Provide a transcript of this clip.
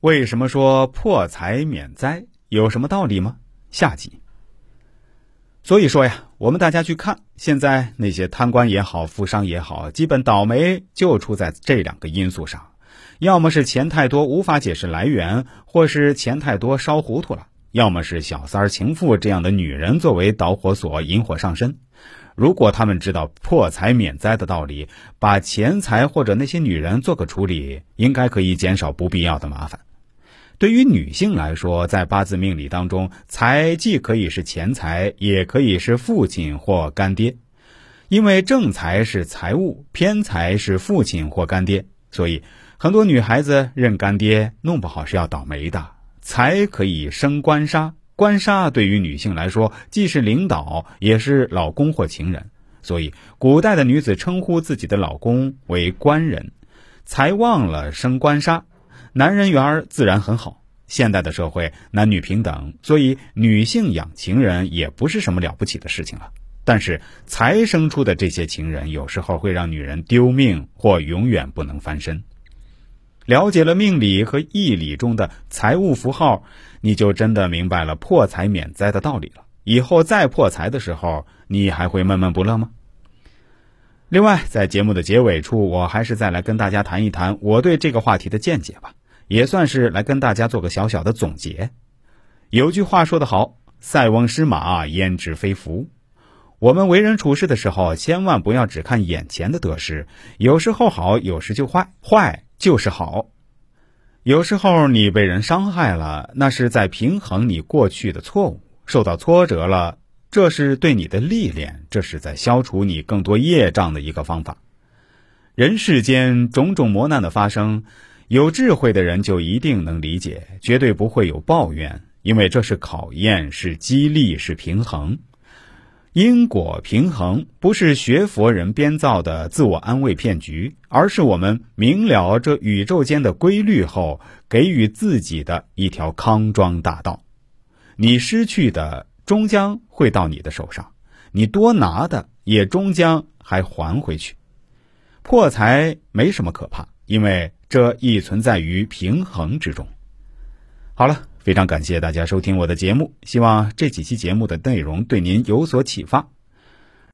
为什么说破财免灾？有什么道理吗？下集。所以说呀，我们大家去看，现在那些贪官也好，富商也好，基本倒霉就出在这两个因素上：要么是钱太多无法解释来源，或是钱太多烧糊涂了；要么是小三儿、情妇这样的女人作为导火索引火上身。如果他们知道破财免灾的道理，把钱财或者那些女人做个处理，应该可以减少不必要的麻烦。对于女性来说，在八字命理当中，财既可以是钱财，也可以是父亲或干爹。因为正财是财物，偏财是父亲或干爹，所以很多女孩子认干爹，弄不好是要倒霉的。财可以生官杀。官杀对于女性来说，既是领导，也是老公或情人，所以古代的女子称呼自己的老公为官人。财旺了生官杀，男人缘儿自然很好。现代的社会男女平等，所以女性养情人也不是什么了不起的事情了。但是才生出的这些情人，有时候会让女人丢命或永远不能翻身。了解了命理和义理中的财务符号，你就真的明白了破财免灾的道理了。以后再破财的时候，你还会闷闷不乐吗？另外，在节目的结尾处，我还是再来跟大家谈一谈我对这个话题的见解吧，也算是来跟大家做个小小的总结。有句话说得好：“塞翁失马，焉知非福。”我们为人处事的时候，千万不要只看眼前的得失，有时候好，有时就坏，坏。就是好，有时候你被人伤害了，那是在平衡你过去的错误；受到挫折了，这是对你的历练，这是在消除你更多业障的一个方法。人世间种种磨难的发生，有智慧的人就一定能理解，绝对不会有抱怨，因为这是考验，是激励，是平衡。因果平衡不是学佛人编造的自我安慰骗局，而是我们明了这宇宙间的规律后，给予自己的一条康庄大道。你失去的终将会到你的手上，你多拿的也终将还还回去。破财没什么可怕，因为这亦存在于平衡之中。好了。非常感谢大家收听我的节目，希望这几期节目的内容对您有所启发。